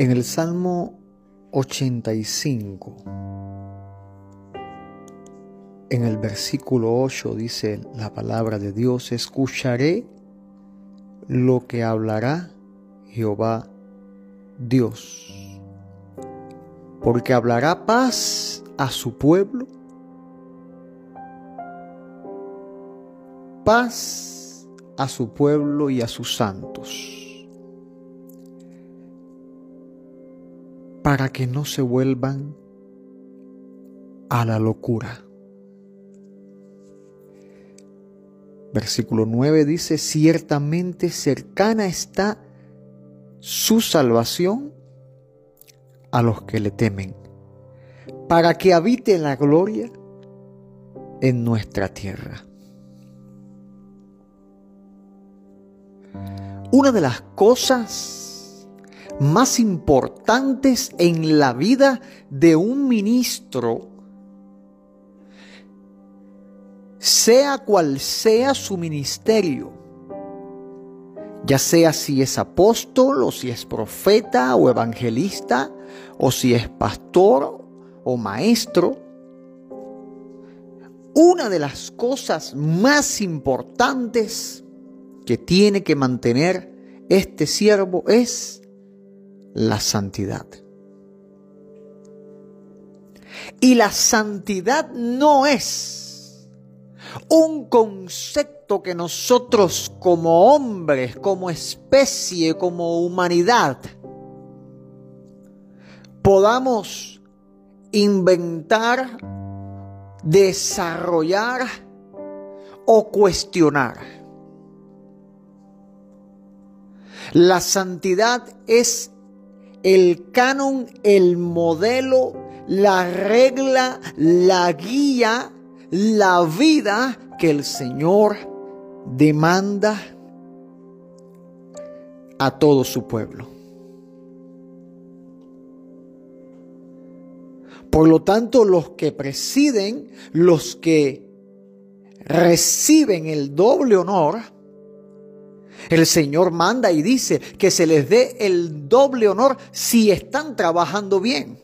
En el Salmo 85, en el versículo 8 dice la palabra de Dios, escucharé lo que hablará Jehová Dios, porque hablará paz a su pueblo, paz a su pueblo y a sus santos para que no se vuelvan a la locura. Versículo 9 dice, ciertamente cercana está su salvación a los que le temen, para que habite la gloria en nuestra tierra. Una de las cosas más importantes en la vida de un ministro, sea cual sea su ministerio, ya sea si es apóstol o si es profeta o evangelista o si es pastor o maestro, una de las cosas más importantes que tiene que mantener este siervo es la santidad. Y la santidad no es un concepto que nosotros como hombres, como especie, como humanidad, podamos inventar, desarrollar o cuestionar. La santidad es el canon, el modelo, la regla, la guía, la vida que el Señor demanda a todo su pueblo. Por lo tanto, los que presiden, los que reciben el doble honor, el Señor manda y dice que se les dé el doble honor si están trabajando bien.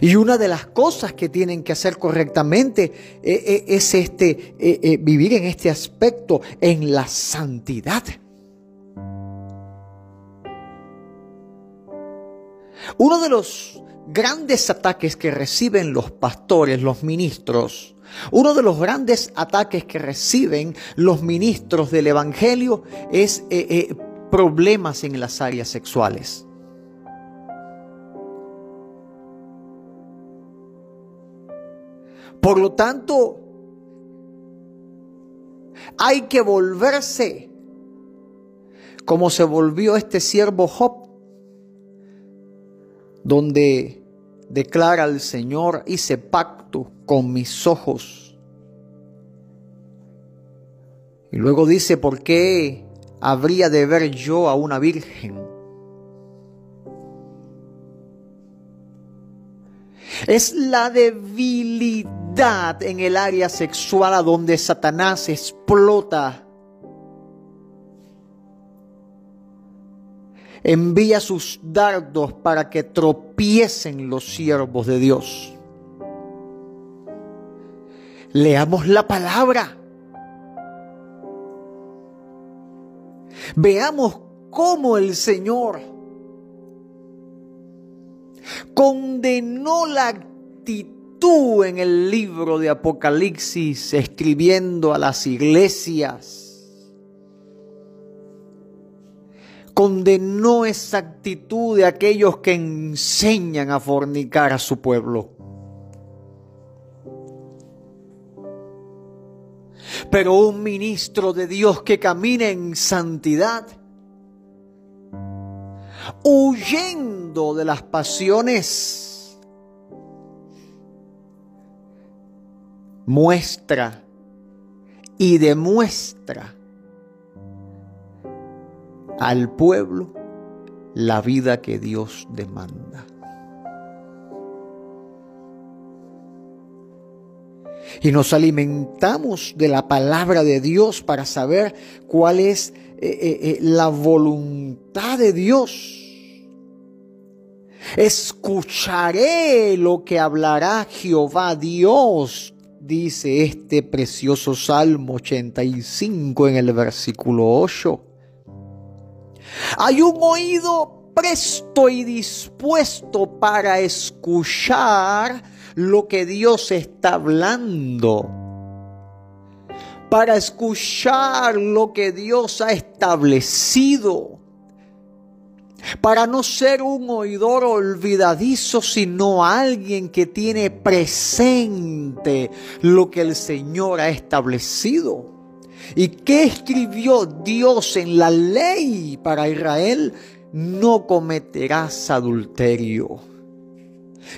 Y una de las cosas que tienen que hacer correctamente eh, eh, es este, eh, vivir en este aspecto, en la santidad. Uno de los grandes ataques que reciben los pastores, los ministros, uno de los grandes ataques que reciben los ministros del Evangelio es eh, eh, problemas en las áreas sexuales. Por lo tanto, hay que volverse como se volvió este siervo Job, donde declara el Señor, hice pacto con mis ojos. Y luego dice, ¿por qué habría de ver yo a una virgen? Es la debilidad en el área sexual a donde Satanás explota envía sus dardos para que tropiecen los siervos de Dios. Leamos la palabra. Veamos cómo el Señor condenó la actitud en el libro de Apocalipsis escribiendo a las iglesias condenó esa actitud de aquellos que enseñan a fornicar a su pueblo. Pero un ministro de Dios que camina en santidad, huyendo de las pasiones, muestra y demuestra al pueblo la vida que Dios demanda. y nos alimentamos de la palabra de Dios para saber cuál es eh, eh, eh, la voluntad de Dios. Escucharé lo que hablará Jehová Dios, dice este precioso Salmo 85 en el versículo 8. Hay un oído presto y dispuesto para escuchar lo que Dios está hablando, para escuchar lo que Dios ha establecido, para no ser un oidor olvidadizo, sino alguien que tiene presente lo que el Señor ha establecido. ¿Y qué escribió Dios en la ley para Israel? No cometerás adulterio.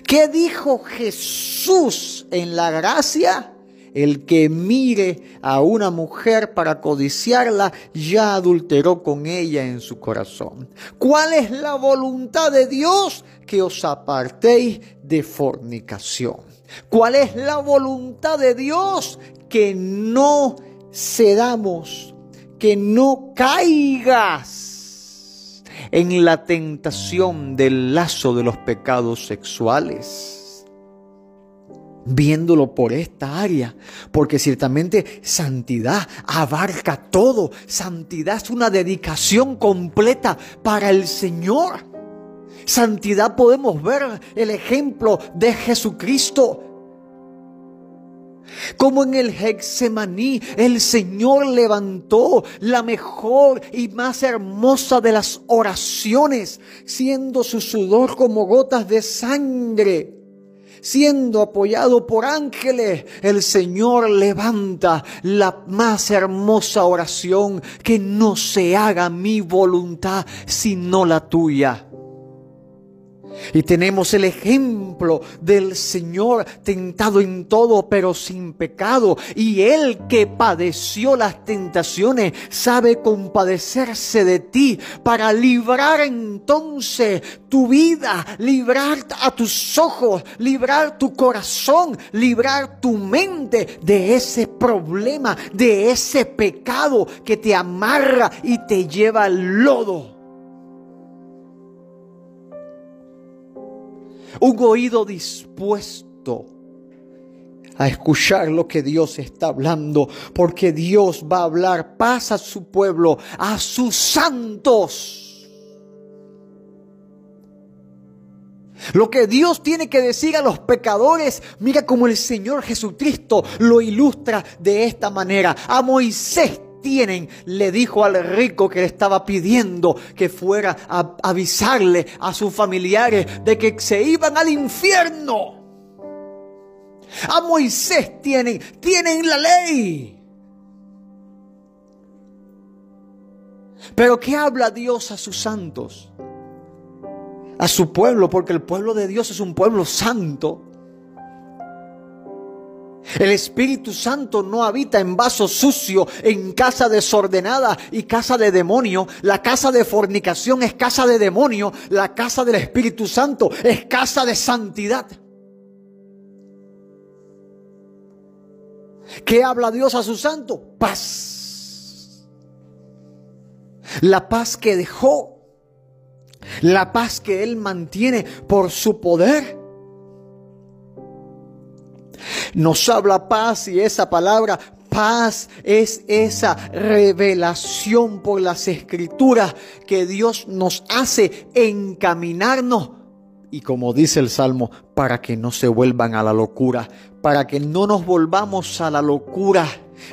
¿Qué dijo Jesús en la gracia? El que mire a una mujer para codiciarla ya adulteró con ella en su corazón. ¿Cuál es la voluntad de Dios? Que os apartéis de fornicación. ¿Cuál es la voluntad de Dios? Que no cedamos, que no caigas en la tentación del lazo de los pecados sexuales. Viéndolo por esta área, porque ciertamente santidad abarca todo. Santidad es una dedicación completa para el Señor. Santidad podemos ver el ejemplo de Jesucristo como en el Hexemaní, el Señor levantó la mejor y más hermosa de las oraciones, siendo su sudor como gotas de sangre. Siendo apoyado por ángeles, el Señor levanta la más hermosa oración, que no se haga mi voluntad, sino la tuya. Y tenemos el ejemplo del Señor tentado en todo, pero sin pecado. Y Él que padeció las tentaciones sabe compadecerse de ti para librar entonces tu vida, librar a tus ojos, librar tu corazón, librar tu mente de ese problema, de ese pecado que te amarra y te lleva al lodo. Un oído dispuesto a escuchar lo que Dios está hablando, porque Dios va a hablar paz a su pueblo, a sus santos. Lo que Dios tiene que decir a los pecadores, mira como el Señor Jesucristo lo ilustra de esta manera. A Moisés tienen, le dijo al rico que le estaba pidiendo que fuera a avisarle a sus familiares de que se iban al infierno. A Moisés tienen, tienen la ley. Pero ¿qué habla Dios a sus santos? A su pueblo, porque el pueblo de Dios es un pueblo santo. El Espíritu Santo no habita en vaso sucio, en casa desordenada y casa de demonio. La casa de fornicación es casa de demonio. La casa del Espíritu Santo es casa de santidad. ¿Qué habla Dios a su santo? Paz. La paz que dejó. La paz que Él mantiene por su poder nos habla paz y esa palabra paz es esa revelación por las escrituras que Dios nos hace encaminarnos. Y como dice el Salmo, para que no se vuelvan a la locura, para que no nos volvamos a la locura.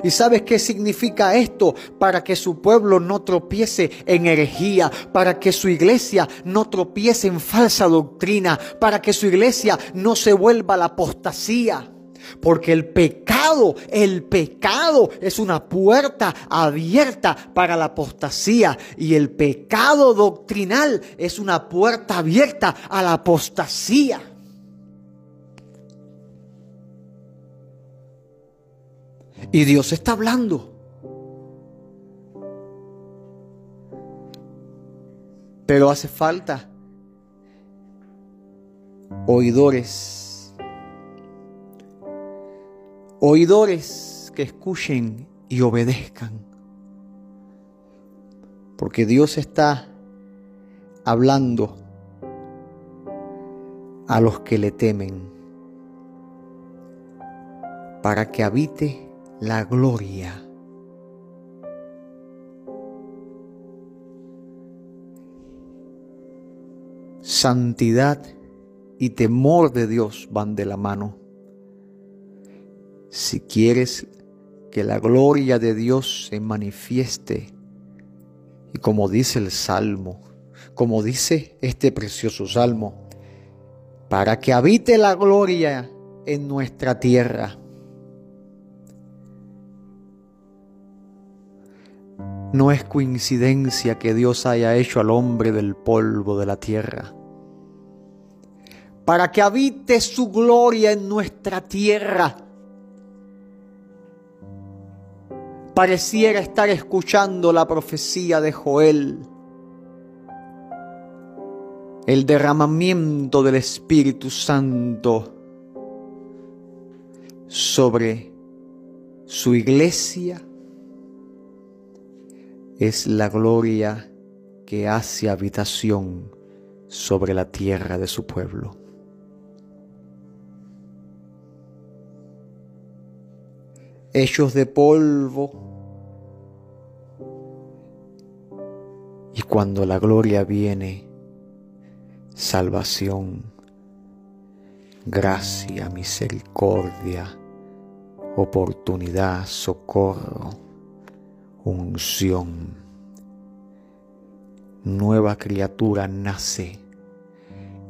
¿Y sabes qué significa esto? Para que su pueblo no tropiece en herejía, para que su iglesia no tropiece en falsa doctrina, para que su iglesia no se vuelva a la apostasía. Porque el pecado, el pecado es una puerta abierta para la apostasía. Y el pecado doctrinal es una puerta abierta a la apostasía. Y Dios está hablando. Pero hace falta oidores Oidores que escuchen y obedezcan. Porque Dios está hablando a los que le temen para que habite la gloria. Santidad y temor de Dios van de la mano. Si quieres que la gloria de Dios se manifieste, y como dice el Salmo, como dice este precioso Salmo, para que habite la gloria en nuestra tierra. No es coincidencia que Dios haya hecho al hombre del polvo de la tierra, para que habite su gloria en nuestra tierra. Pareciera estar escuchando la profecía de Joel, el derramamiento del Espíritu Santo sobre su iglesia es la gloria que hace habitación sobre la tierra de su pueblo. Hechos de polvo, cuando la gloria viene, salvación, gracia, misericordia, oportunidad, socorro unción. Nueva criatura nace,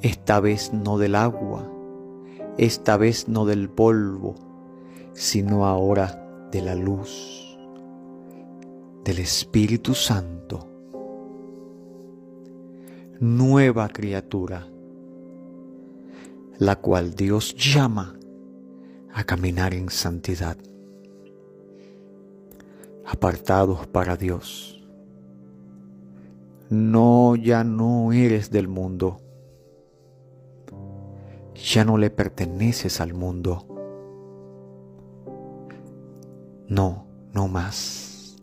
esta vez no del agua, esta vez no del polvo, sino ahora de la luz, del Espíritu Santo. Nueva criatura, la cual Dios llama a caminar en santidad apartados para Dios. No, ya no eres del mundo. Ya no le perteneces al mundo. No, no más.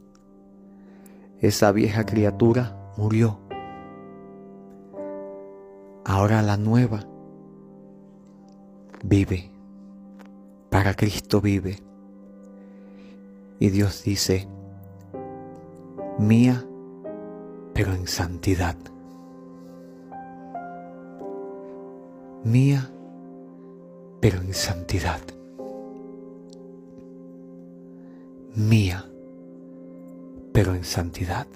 Esa vieja criatura murió. Ahora la nueva vive. Para Cristo vive. Y Dios dice, mía, pero en santidad. Mía, pero en santidad. Mía, pero en santidad.